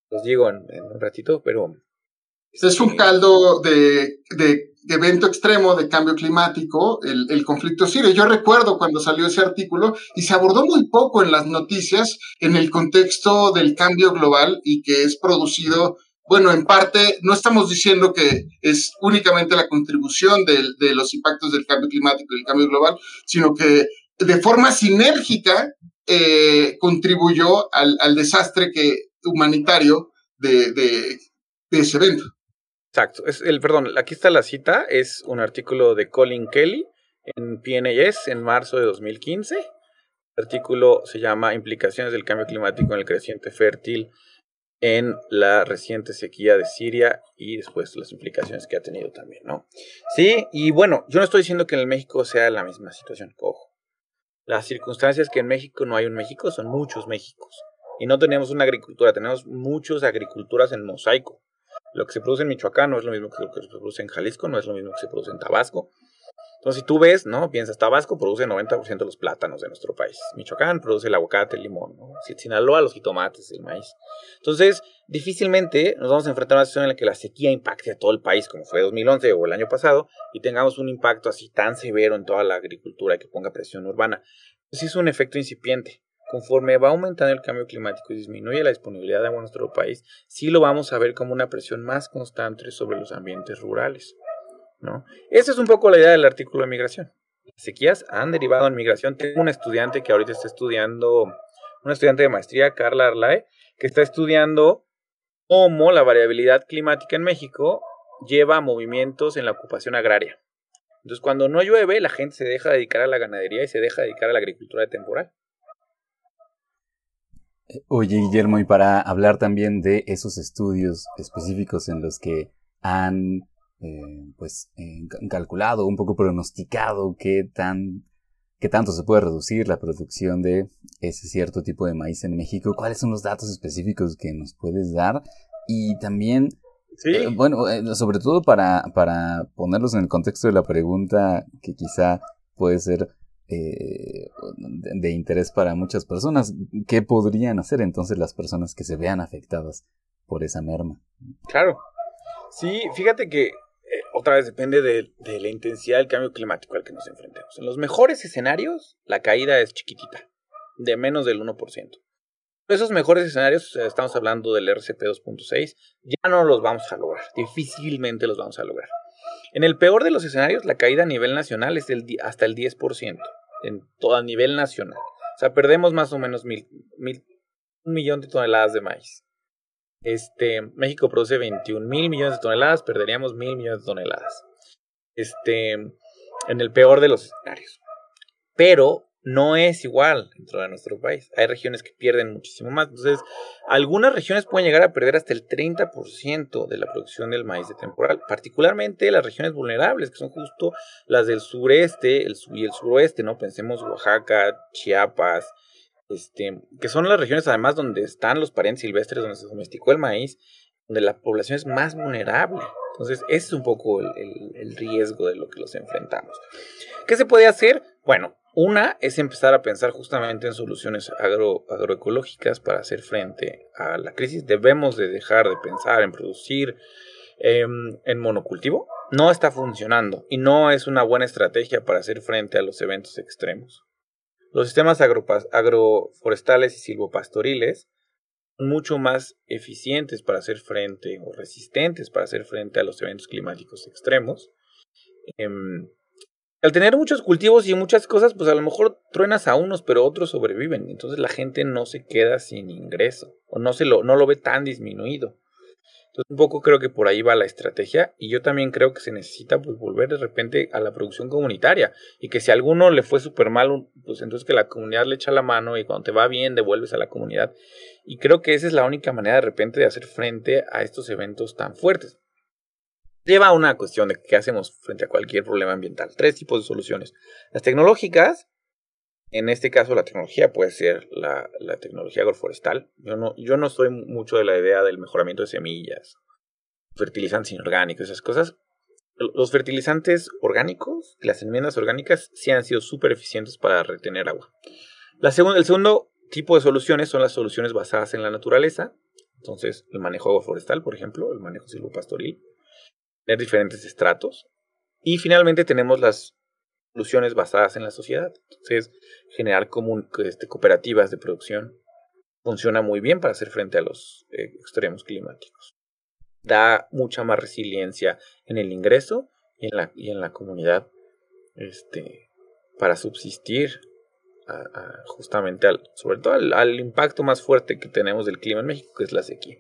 los digo en, un ratito, pero... Es un caldo de, evento extremo de cambio climático, el, conflicto sirio. Yo recuerdo cuando salió ese artículo y se abordó muy poco en las noticias en el contexto del cambio global y que es producido bueno, en parte no estamos diciendo que es únicamente la contribución de, los impactos del cambio climático y el cambio global, sino que de forma sinérgica eh, contribuyó al, desastre que, humanitario de, ese evento. Exacto. Es el, perdón, aquí está la cita, es un artículo de Colin Kelly en PNAS en marzo de 2015. El artículo se llama Implicaciones del cambio climático en el creciente fértil en la reciente sequía de Siria y después las implicaciones que ha tenido también, ¿no? Sí, y bueno, yo no estoy diciendo que en el México sea la misma situación, ojo. Las circunstancias que en México no hay un México son muchos Méxicos. Y no tenemos una agricultura, tenemos muchas agriculturas en mosaico. Lo que se produce en Michoacán no es lo mismo que lo que se produce en Jalisco, no es lo mismo que se produce en Tabasco, entonces, si tú ves, ¿no? Piensas, Tabasco produce el 90% de los plátanos de nuestro país. Michoacán produce el aguacate, el limón, ¿no? Sinaloa, los jitomates, el maíz. Entonces, difícilmente nos vamos a enfrentar a una situación en la que la sequía impacte a todo el país, como fue 2011 o el año pasado, y tengamos un impacto así tan severo en toda la agricultura que ponga presión urbana. Pues es un efecto incipiente. Conforme va aumentando el cambio climático y disminuye la disponibilidad de agua en nuestro país, sí lo vamos a ver como una presión más constante sobre los ambientes rurales. ¿no? Esa es un poco la idea del artículo de migración. Las sequías han derivado en migración. Tengo un estudiante que ahorita está estudiando, un estudiante de maestría, Carla Arlae, que está estudiando cómo la variabilidad climática en México lleva a movimientos en la ocupación agraria. Entonces, cuando no llueve, la gente se deja dedicar a la ganadería y se deja dedicar a la agricultura temporal. Oye, Guillermo, y para hablar también de esos estudios específicos en los que han eh, pues eh, calculado, un poco pronosticado qué tan qué tanto se puede reducir la producción de ese cierto tipo de maíz en México, cuáles son los datos específicos que nos puedes dar y también Sí. Eh, bueno, eh, sobre todo para, para ponerlos en el contexto de la pregunta que quizá puede ser eh, de, interés para muchas personas, ¿qué podrían hacer entonces las personas que se vean afectadas por esa merma? Claro. Sí, fíjate que otra vez depende de, la intensidad del cambio climático al que nos enfrentemos. En los mejores escenarios, la caída es chiquitita, de menos del 1%. Esos mejores escenarios, estamos hablando del RCP 2.6, ya no los vamos a lograr, difícilmente los vamos a lograr. En el peor de los escenarios, la caída a nivel nacional es hasta el 10%, en todo a nivel nacional. O sea, perdemos más o menos mil, mil, un millón de toneladas de maíz. Este, México produce 21 mil millones de toneladas, perderíamos mil millones de toneladas. Este, en el peor de los escenarios. Pero no es igual dentro de nuestro país. Hay regiones que pierden muchísimo más. Entonces, algunas regiones pueden llegar a perder hasta el 30% de la producción del maíz de temporal, particularmente las regiones vulnerables, que son justo las del sureste el, y el suroeste, ¿no? Pensemos Oaxaca, Chiapas, este, que son las regiones además donde están los parientes silvestres, donde se domesticó el maíz, donde la población es más vulnerable. Entonces, ese es un poco el, el riesgo de lo que los enfrentamos. ¿Qué se puede hacer? Bueno, una es empezar a pensar justamente en soluciones agro, agroecológicas para hacer frente a la crisis. Debemos de dejar de pensar en producir eh, en monocultivo. No está funcionando y no es una buena estrategia para hacer frente a los eventos extremos. Los sistemas agroforestales y silvopastoriles mucho más eficientes para hacer frente o resistentes para hacer frente a los eventos climáticos extremos. Eh, al tener muchos cultivos y muchas cosas, pues a lo mejor truenas a unos, pero otros sobreviven. Entonces la gente no se queda sin ingreso o no, se lo, no lo ve tan disminuido. Entonces un poco creo que por ahí va la estrategia y yo también creo que se necesita pues volver de repente a la producción comunitaria y que si a alguno le fue súper mal, pues entonces que la comunidad le echa la mano y cuando te va bien devuelves a la comunidad. Y creo que esa es la única manera de repente de hacer frente a estos eventos tan fuertes lleva a una cuestión de qué hacemos frente a cualquier problema ambiental. Tres tipos de soluciones. Las tecnológicas, en este caso la tecnología puede ser la, la tecnología agroforestal. Yo no, yo no soy mucho de la idea del mejoramiento de semillas, fertilizantes inorgánicos, esas cosas. Los fertilizantes orgánicos, las enmiendas orgánicas, sí han sido súper eficientes para retener agua. La el segundo tipo de soluciones son las soluciones basadas en la naturaleza. Entonces, el manejo agroforestal, por ejemplo, el manejo silvopastoril tener diferentes estratos. Y finalmente tenemos las soluciones basadas en la sociedad. Entonces, generar común, este, cooperativas de producción funciona muy bien para hacer frente a los eh, extremos climáticos. Da mucha más resiliencia en el ingreso y en la, y en la comunidad este, para subsistir a, a justamente al, sobre todo al, al impacto más fuerte que tenemos del clima en México, que es la sequía.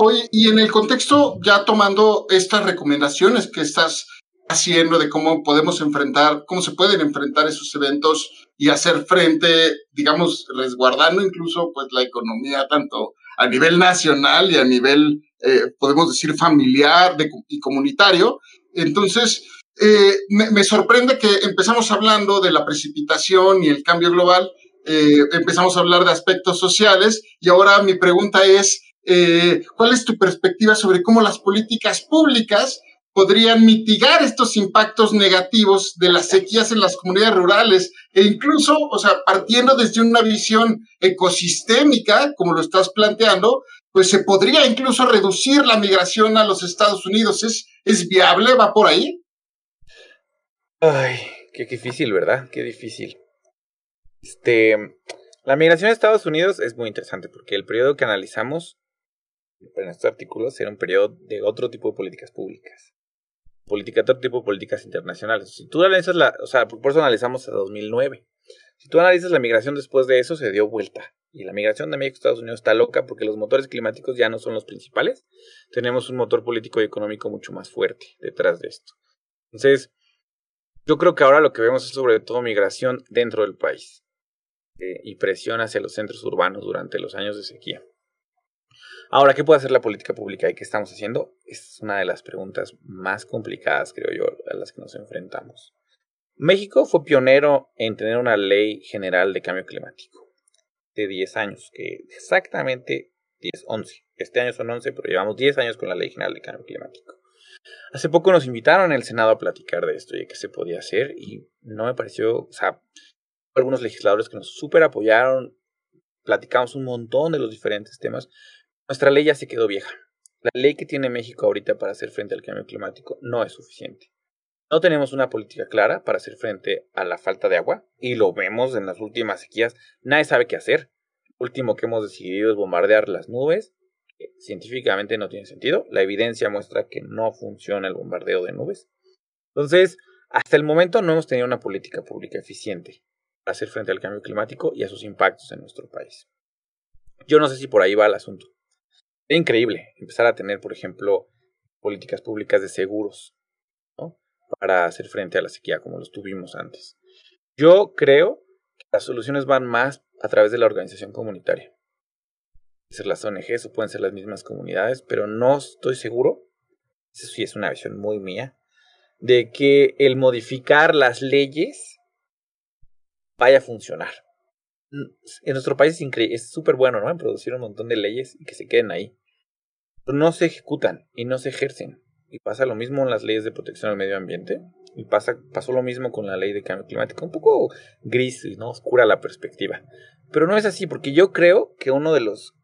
Oye, y en el contexto, ya tomando estas recomendaciones que estás haciendo de cómo podemos enfrentar, cómo se pueden enfrentar esos eventos y hacer frente, digamos, resguardando incluso pues la economía tanto a nivel nacional y a nivel, eh, podemos decir, familiar de, y comunitario. Entonces, eh, me, sorprende que empezamos hablando de la precipitación y el cambio global, eh, empezamos a hablar de aspectos sociales y ahora mi pregunta es, eh, ¿cuál es tu perspectiva sobre cómo las políticas públicas podrían mitigar estos impactos negativos de las sequías en las comunidades rurales e incluso, o sea, partiendo desde una visión ecosistémica, como lo estás planteando, pues se podría incluso reducir la migración a los Estados Unidos. ¿Es, es viable? ¿Va por ahí? Ay, qué difícil, ¿verdad? Qué difícil. Este, la migración a Estados Unidos es muy interesante porque el periodo que analizamos en estos artículos era un periodo de otro tipo de políticas públicas. Política, otro tipo de políticas internacionales. Si tú analizas la, o sea, por eso analizamos a 2009. Si tú analizas la migración después de eso, se dio vuelta. Y la migración de México a Estados Unidos está loca porque los motores climáticos ya no son los principales. Tenemos un motor político y económico mucho más fuerte detrás de esto. Entonces, yo creo que ahora lo que vemos es sobre todo migración dentro del país eh, y presión hacia los centros urbanos durante los años de sequía. Ahora, ¿qué puede hacer la política pública y qué estamos haciendo? Es una de las preguntas más complicadas, creo yo, a las que nos enfrentamos. México fue pionero en tener una ley general de cambio climático de 10 años, que exactamente 10, 11, Este año son 11, pero llevamos 10 años con la Ley General de Cambio Climático. Hace poco nos invitaron el Senado a platicar de esto y de qué se podía hacer y no me pareció, o sea, algunos legisladores que nos súper apoyaron, platicamos un montón de los diferentes temas. Nuestra ley ya se quedó vieja. La ley que tiene México ahorita para hacer frente al cambio climático no es suficiente. No tenemos una política clara para hacer frente a la falta de agua y lo vemos en las últimas sequías. Nadie sabe qué hacer. último que hemos decidido es bombardear las nubes. científicamente no tiene sentido. La evidencia muestra que no funciona el bombardeo de nubes. Entonces, hasta el momento no hemos tenido una política pública eficiente para hacer frente al cambio climático y a sus impactos en nuestro país. Yo no sé si por ahí va el asunto. Increíble empezar a tener, por ejemplo, políticas públicas de seguros para hacer frente a la sequía como los tuvimos antes. Yo creo que las soluciones van más a través de la organización comunitaria. Pueden ser las ONGs o pueden ser las mismas comunidades, pero no estoy seguro, eso sí es una visión muy mía, de que el modificar las leyes vaya a funcionar. En nuestro país es súper bueno, ¿no? En producir un montón de leyes y que se queden ahí. Pero no se ejecutan y no se ejercen. Y pasa lo mismo en las leyes de protección al medio ambiente. Y pasa, pasó lo mismo con la ley de cambio climático. Un poco gris, ¿no? Oscura la perspectiva. Pero no es así, porque yo creo que uno de los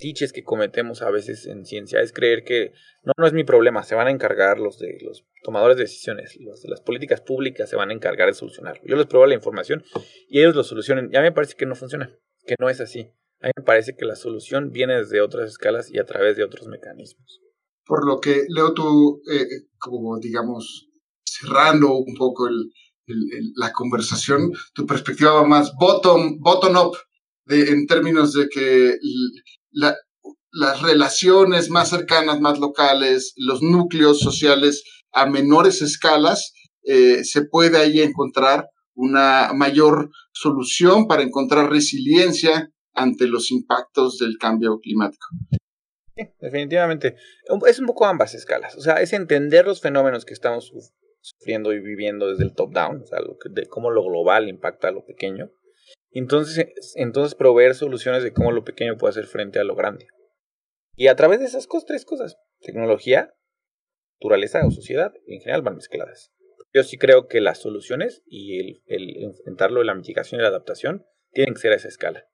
diches que cometemos a veces en ciencia es creer que no, no es mi problema, se van a encargar los de los tomadores de decisiones, los de las políticas públicas se van a encargar de solucionarlo. Yo les pruebo la información y ellos lo solucionen. Ya me parece que no funciona, que no es así. A mí me parece que la solución viene desde otras escalas y a través de otros mecanismos por lo que leo tú, eh, como digamos, cerrando un poco el, la conversación, tu perspectiva va más bottom, bottom up, en términos de que las relaciones más cercanas, más locales, los núcleos sociales a menores escalas, eh, se puede ahí encontrar una mayor solución para encontrar resiliencia ante los impactos del cambio climático definitivamente. Es un poco ambas escalas. O sea, es entender los fenómenos que estamos sufriendo y viviendo desde el top-down, o sea, de cómo lo global impacta a lo pequeño. Entonces, entonces proveer soluciones de cómo lo pequeño puede hacer frente a lo grande. Y a través de esas cosas, tres cosas, tecnología, naturaleza o sociedad, en general van mezcladas. Yo sí creo que las soluciones y el, el enfrentarlo la mitigación y la adaptación tienen que ser a esa escala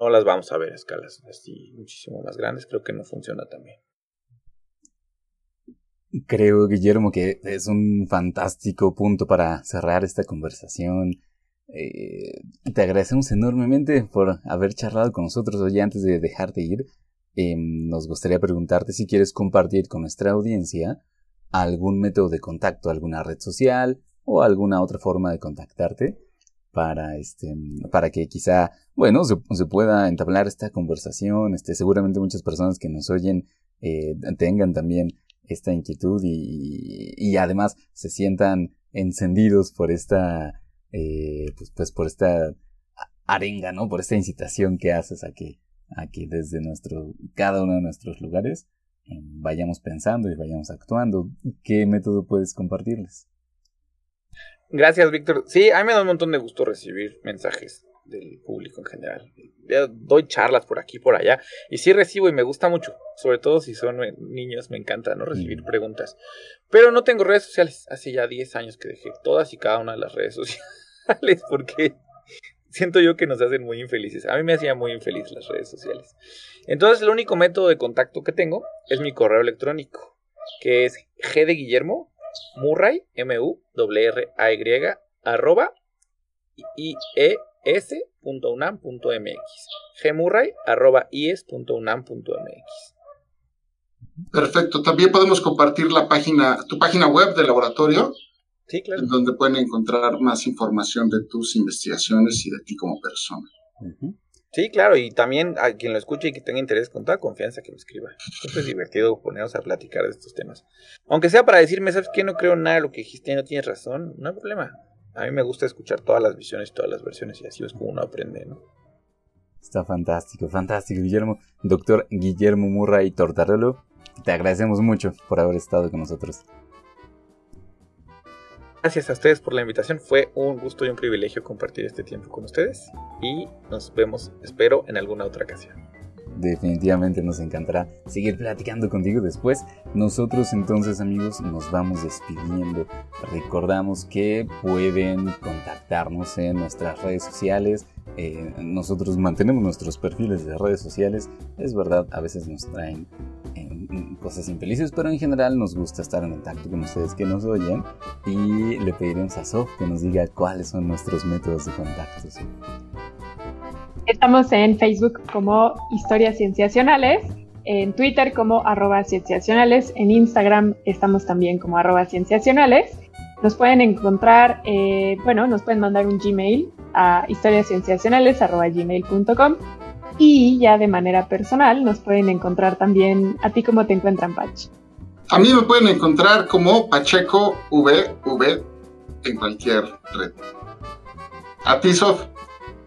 no las vamos a ver a escalas así muchísimo más grandes, creo que no funciona también. Creo, Guillermo, que es un fantástico punto para cerrar esta conversación. Eh, te agradecemos enormemente por haber charlado con nosotros hoy antes de dejarte ir. Em, nos gustaría preguntarte si quieres compartir con nuestra audiencia algún método de contacto, alguna red social o alguna otra forma de contactarte para, este, para que quizá, bueno, se, pueda entablar esta conversación. Este, seguramente muchas personas que nos oyen eh, tengan también esta inquietud y, y, además se sientan encendidos por esta, eh, pues, pues por esta arenga, ¿no? Por esta incitación que haces a que, a que desde nuestro, cada uno de nuestros lugares eh, vayamos pensando y vayamos actuando. ¿Qué método puedes compartirles? Gracias, Víctor. Sí, a mí me da un montón de gusto recibir mensajes del público en general. doy charlas por aquí, por allá, y sí recibo y me gusta mucho, sobre todo si son niños, me encanta no recibir mm. preguntas. Pero no tengo redes sociales, hace ya 10 años que dejé todas y cada una de las redes *laughs* sociales porque siento yo que nos hacen muy infelices. A mí me hacía muy infeliz las redes sociales. Entonces, el único método de contacto que tengo es mi correo electrónico, que es g de Guillermo Murray, M-U-R-R-A-Y, arroba, ies.unam.mx. gmurray, arroba, ies.unam.mx. Perfecto. También podemos compartir la página, tu página web del laboratorio. Sí, claro. En donde pueden encontrar más información de tus investigaciones y de ti como persona. Sí, claro, y también a quien lo escuche y que tenga interés, con toda confianza que me escriba. Siempre es divertido ponernos a platicar de estos temas. Aunque sea para decirme, ¿sabes qué? No creo nada de lo que dijiste y no tienes razón, no hay problema. A mí me gusta escuchar todas las visiones, todas las versiones y así es como uno aprende, ¿no? Está fantástico, fantástico, Guillermo. Doctor Guillermo Murray Tortarolo, te agradecemos mucho por haber estado con nosotros. Gracias a ustedes por la invitación. Fue un gusto y un privilegio compartir este tiempo con ustedes. Y nos vemos, espero, en alguna otra ocasión. Definitivamente nos encantará seguir platicando contigo después. Nosotros entonces amigos nos vamos despidiendo. Recordamos que pueden contactarnos en nuestras redes sociales. Eh, nosotros mantenemos nuestros perfiles de redes sociales. Es verdad, a veces nos traen cosas infelices, pero en general nos gusta estar en contacto con ustedes que nos oyen y le pediremos a Sof que nos diga cuáles son nuestros métodos de contacto. Estamos en Facebook como Historias Cienciacionales, en Twitter como arroba cienciacionales, en Instagram estamos también como arroba cienciacionales. Nos pueden encontrar, eh, bueno, nos pueden mandar un Gmail a historiascienciacionales.gmail.com y ya de manera personal nos pueden encontrar también a ti como te encuentran, Pach. A mí me pueden encontrar como Pacheco VV en cualquier red. A ti, Sof.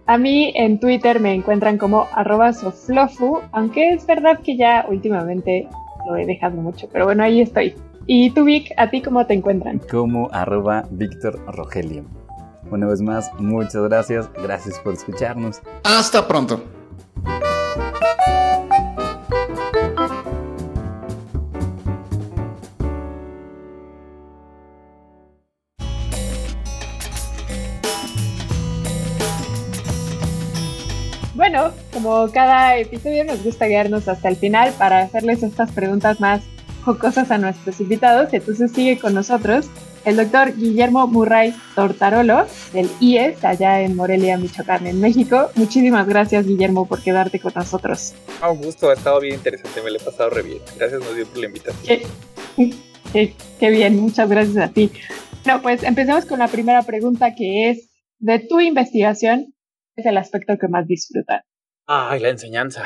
A mí en Twitter me encuentran como arroba soflofu, aunque es verdad que ya últimamente lo he dejado mucho, pero bueno, ahí estoy. Y tú, Vic, ¿a ti cómo te encuentran? Como arroba Víctor Rogelio. Una vez más, muchas gracias. Gracias por escucharnos. Hasta pronto. Como cada episodio nos gusta guiarnos hasta el final para hacerles estas preguntas más jocosas a nuestros invitados, entonces sigue con nosotros el doctor Guillermo Murray Tortarolo del IES, allá en Morelia, Michoacán, en México. Muchísimas gracias, Guillermo, por quedarte con nosotros. Ah, un gusto, ha estado bien interesante, me lo he pasado re bien. Gracias, nos por la invitación. Qué, qué bien, muchas gracias a ti. Bueno, pues empezamos con la primera pregunta que es, de tu investigación, es el aspecto que más disfrutas? Ay, la enseñanza.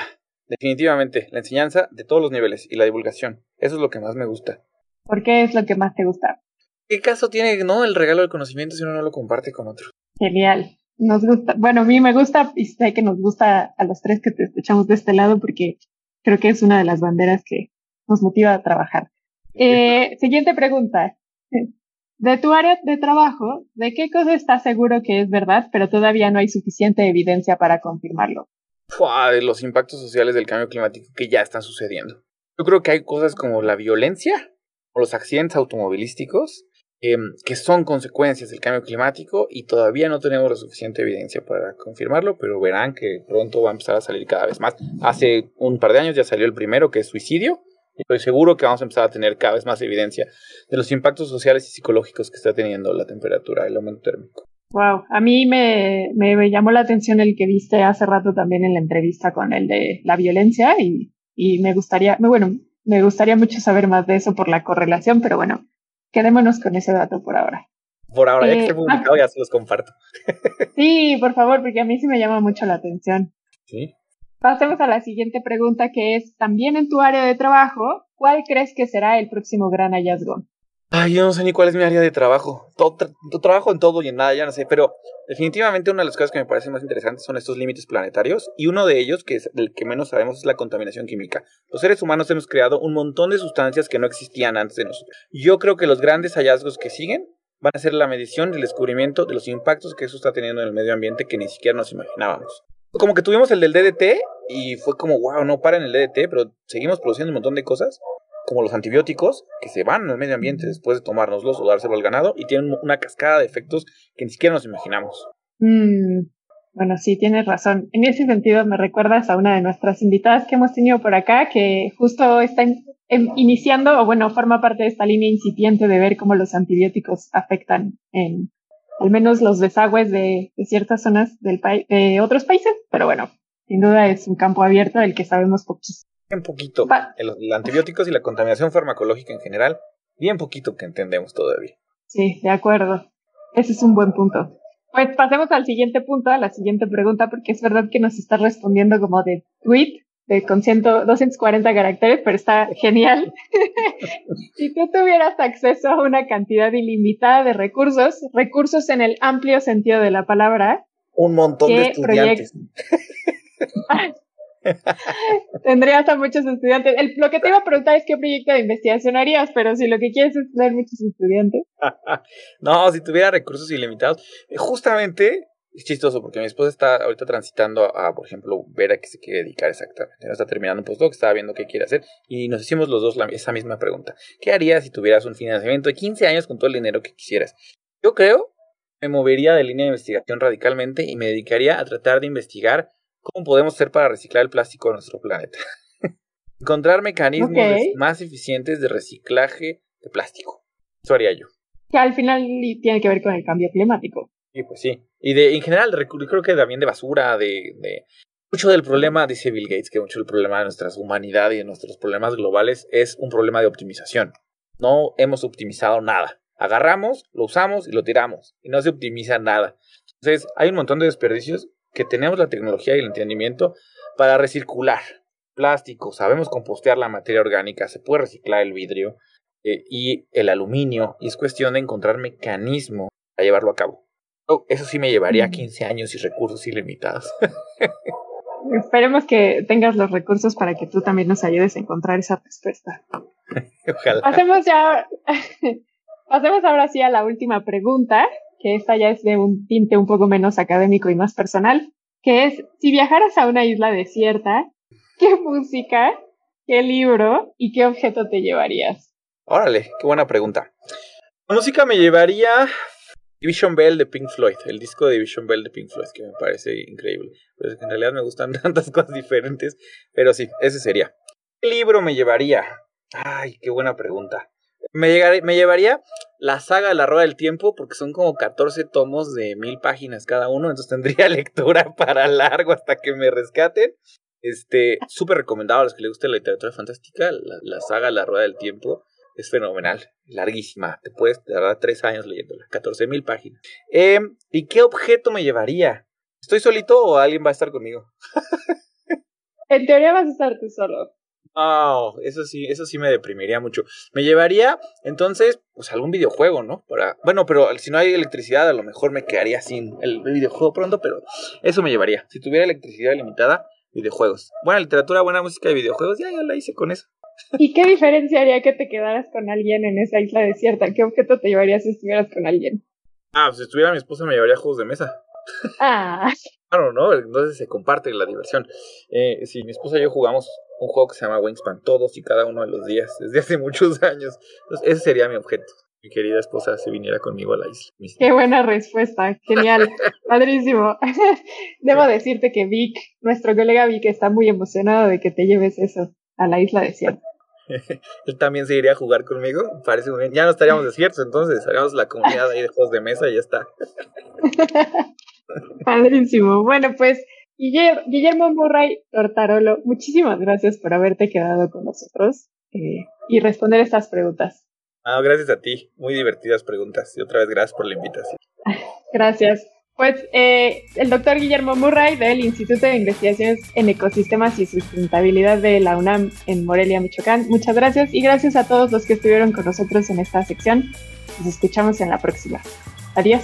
Definitivamente, la enseñanza de todos los niveles y la divulgación. Eso es lo que más me gusta. ¿Por qué es lo que más te gusta? ¿Qué caso tiene, no, el regalo del conocimiento si uno no lo comparte con otro? Genial. Nos gusta, bueno, a mí me gusta y sé que nos gusta a los tres que te escuchamos de este lado porque creo que es una de las banderas que nos motiva a trabajar. Eh, siguiente pregunta. De tu área de trabajo, ¿de qué cosa estás seguro que es verdad, pero todavía no hay suficiente evidencia para confirmarlo? De los impactos sociales del cambio climático que ya están sucediendo. Yo creo que hay cosas como la violencia o los accidentes automovilísticos Em, que son consecuencias del cambio climático y todavía no tenemos la suficiente evidencia para confirmarlo, pero verán que pronto va a empezar a salir cada vez más. Hace un par de años ya salió el primero, que es suicidio, y estoy seguro que vamos a empezar a tener cada vez más evidencia de los impactos sociales y psicológicos que está teniendo la temperatura, el aumento térmico. Wow, a mí me, me, llamó la atención el que viste hace rato también en la entrevista con el de la violencia y, y me gustaría, bueno, me gustaría mucho saber más de eso por la correlación, pero bueno, quedémonos con ese dato por ahora. Por ahora, ya que esté eh, publicado, ya se los comparto. *laughs* sí, por favor, porque a mí sí me llama mucho la atención. Sí. Pasemos a la siguiente pregunta, que es, también en tu área de trabajo, ¿cuál crees que será el próximo gran hallazgo? Ay, yo no sé ni cuál es mi área de trabajo. Todo, trabajo en todo y en nada, ya no sé. Pero definitivamente una de las cosas que me parecen más interesantes son estos límites planetarios. Y uno de ellos, que es el que menos sabemos, es la contaminación química. Los seres humanos hemos creado un montón de sustancias que no existían antes de nosotros. Yo creo que los grandes hallazgos que siguen van a ser la medición y el descubrimiento de los impactos que eso está teniendo en el medio ambiente que ni siquiera nos imaginábamos. Como que tuvimos el del DDT y fue como, wow, no para en el DDT, pero seguimos produciendo un montón de cosas como los antibióticos, que se van al medio ambiente después de tomárnoslos o dárselo al ganado y tienen una cascada de efectos que ni siquiera nos imaginamos. Mm, bueno, sí, tienes razón. En ese sentido me recuerdas a una de nuestras invitadas que hemos tenido por acá, que justo está iniciando, o bueno, forma parte de esta línea incipiente de ver cómo los antibióticos afectan en al menos los desagües de, ciertas zonas del de otros países, pero bueno, sin duda es un campo abierto del que sabemos poquísimo bien poquito. Los antibióticos y la contaminación farmacológica en general, bien poquito que entendemos todavía. Sí, de acuerdo. Ese es un buen punto. Pues pasemos al siguiente punto, a la siguiente pregunta, porque es verdad que nos está respondiendo como de tweet, de, con 240 caracteres, pero está genial. *laughs* si tú tuvieras acceso a una cantidad ilimitada de recursos, recursos en el amplio sentido de la palabra, un montón de estudiantes. *laughs* Tendrías a muchos estudiantes. lo que te iba a preguntar es qué proyecto de investigación harías, pero si lo que quieres es tener muchos estudiantes. *laughs* no, si tuviera recursos ilimitados. Justamente es chistoso porque mi esposa está ahorita transitando a, por ejemplo, ver a qué se quiere dedicar exactamente. Está terminando un postdoc, estaba viendo qué quiere hacer y nos hicimos los dos esa misma pregunta. ¿Qué harías si tuvieras un financiamiento de 15 años con todo el dinero que quisieras? Yo creo me movería de línea de investigación radicalmente y me dedicaría a tratar de investigar cómo podemos hacer para reciclar el plástico de nuestro planeta. *laughs* Encontrar mecanismos más eficientes de reciclaje de plástico. Eso haría yo. Que al final tiene que ver con el cambio climático. Sí, pues sí. Y de, en general, creo que también de basura, de, de, Mucho del problema, dice Bill Gates, que mucho del problema de nuestra humanidad y de nuestros problemas globales es un problema de optimización. No hemos optimizado nada. Agarramos, lo usamos y lo tiramos. Y no se optimiza nada. Entonces, hay un montón de desperdicios que tenemos la tecnología y el entendimiento para recircular plástico, sabemos compostear la materia orgánica, se puede reciclar el vidrio eh, y el aluminio, y es cuestión de encontrar mecanismos para llevarlo a cabo. Oh, eso sí me llevaría 15 años y recursos ilimitados. *laughs* Esperemos que tengas los recursos para que tú también nos ayudes a encontrar esa respuesta. Ojalá. Hacemos ya, *laughs* pasemos ahora sí a la última pregunta, que esta ya es de un tinte un poco menos académico y más personal, que es, si viajaras a una isla desierta, ¿qué *laughs* música, qué libro y qué objeto te llevarías? Órale, qué buena pregunta. La música me llevaría Division Bell de Pink Floyd, el disco de Division Bell de Pink Floyd, que me parece increíble. Pero en realidad me gustan *laughs* tantas cosas diferentes, pero sí, ese sería. ¿Qué libro me llevaría? Ay, qué buena pregunta. Me, me llevaría la saga de la Rueda del Tiempo, porque son como 14 tomos de mil páginas cada uno, entonces tendría *laughs* lectura para largo hasta que me rescaten. Este, súper recomendado a los que les guste la literatura fantástica, la, saga La Rueda del Tiempo es fenomenal, larguísima, te puedes tardar tres años leyéndola, 14 mil páginas. Em, ¿Y qué objeto me llevaría? ¿Estoy solito o alguien va a estar conmigo? *laughs* en teoría vas a estar tú solo. Oh, eso sí, eso sí me deprimiría mucho. Me llevaría, entonces, pues algún videojuego, ¿no? Para, bueno, pero si no hay electricidad, a lo mejor me quedaría sin el videojuego pronto, pero eso me llevaría. Si tuviera electricidad limitada, videojuegos. Buena literatura, buena música de videojuegos, ya, ya la hice con eso. ¿Y qué diferencia haría que te quedaras con alguien en esa isla desierta? ¿Qué objeto te llevarías si estuvieras con alguien? Ah, pues si estuviera mi esposa me llevaría juegos de mesa. Ah. Claro, ¿no? Entonces se comparte la diversión. Eh, si mi esposa y yo jugamos un juego que se llama Wingspan todos y cada uno de los días, *laughs* desde hace muchos años. Entonces, ese sería mi objeto mi querida esposa se viniera conmigo a la isla. Qué buena respuesta, genial, *laughs* padrísimo. *laughs* Debo decirte que Vic, nuestro colega Vic, está muy emocionado de que te lleves eso a la isla desierta. Él también se iría a jugar conmigo, parece muy bien. Ya no estaríamos desiertos, entonces haríamos la comunidad ahí de juegos de mesa y ya está. Padrísimo. Bueno, pues Guillermo Murray Tortarolo, muchísimas gracias por haberte quedado con nosotros eh, y responder estas preguntas. Ah, gracias a ti. Muy divertidas preguntas. Y otra vez gracias por la invitación. *laughs* Gracias. Pues eh, el doctor Guillermo Murray del Instituto de Investigaciones en Ecosistemas y Sustentabilidad de la UNAM en Morelia, Michoacán. Muchas gracias y gracias a todos los que estuvieron con nosotros en esta sección. Nos escuchamos en la próxima. Adiós.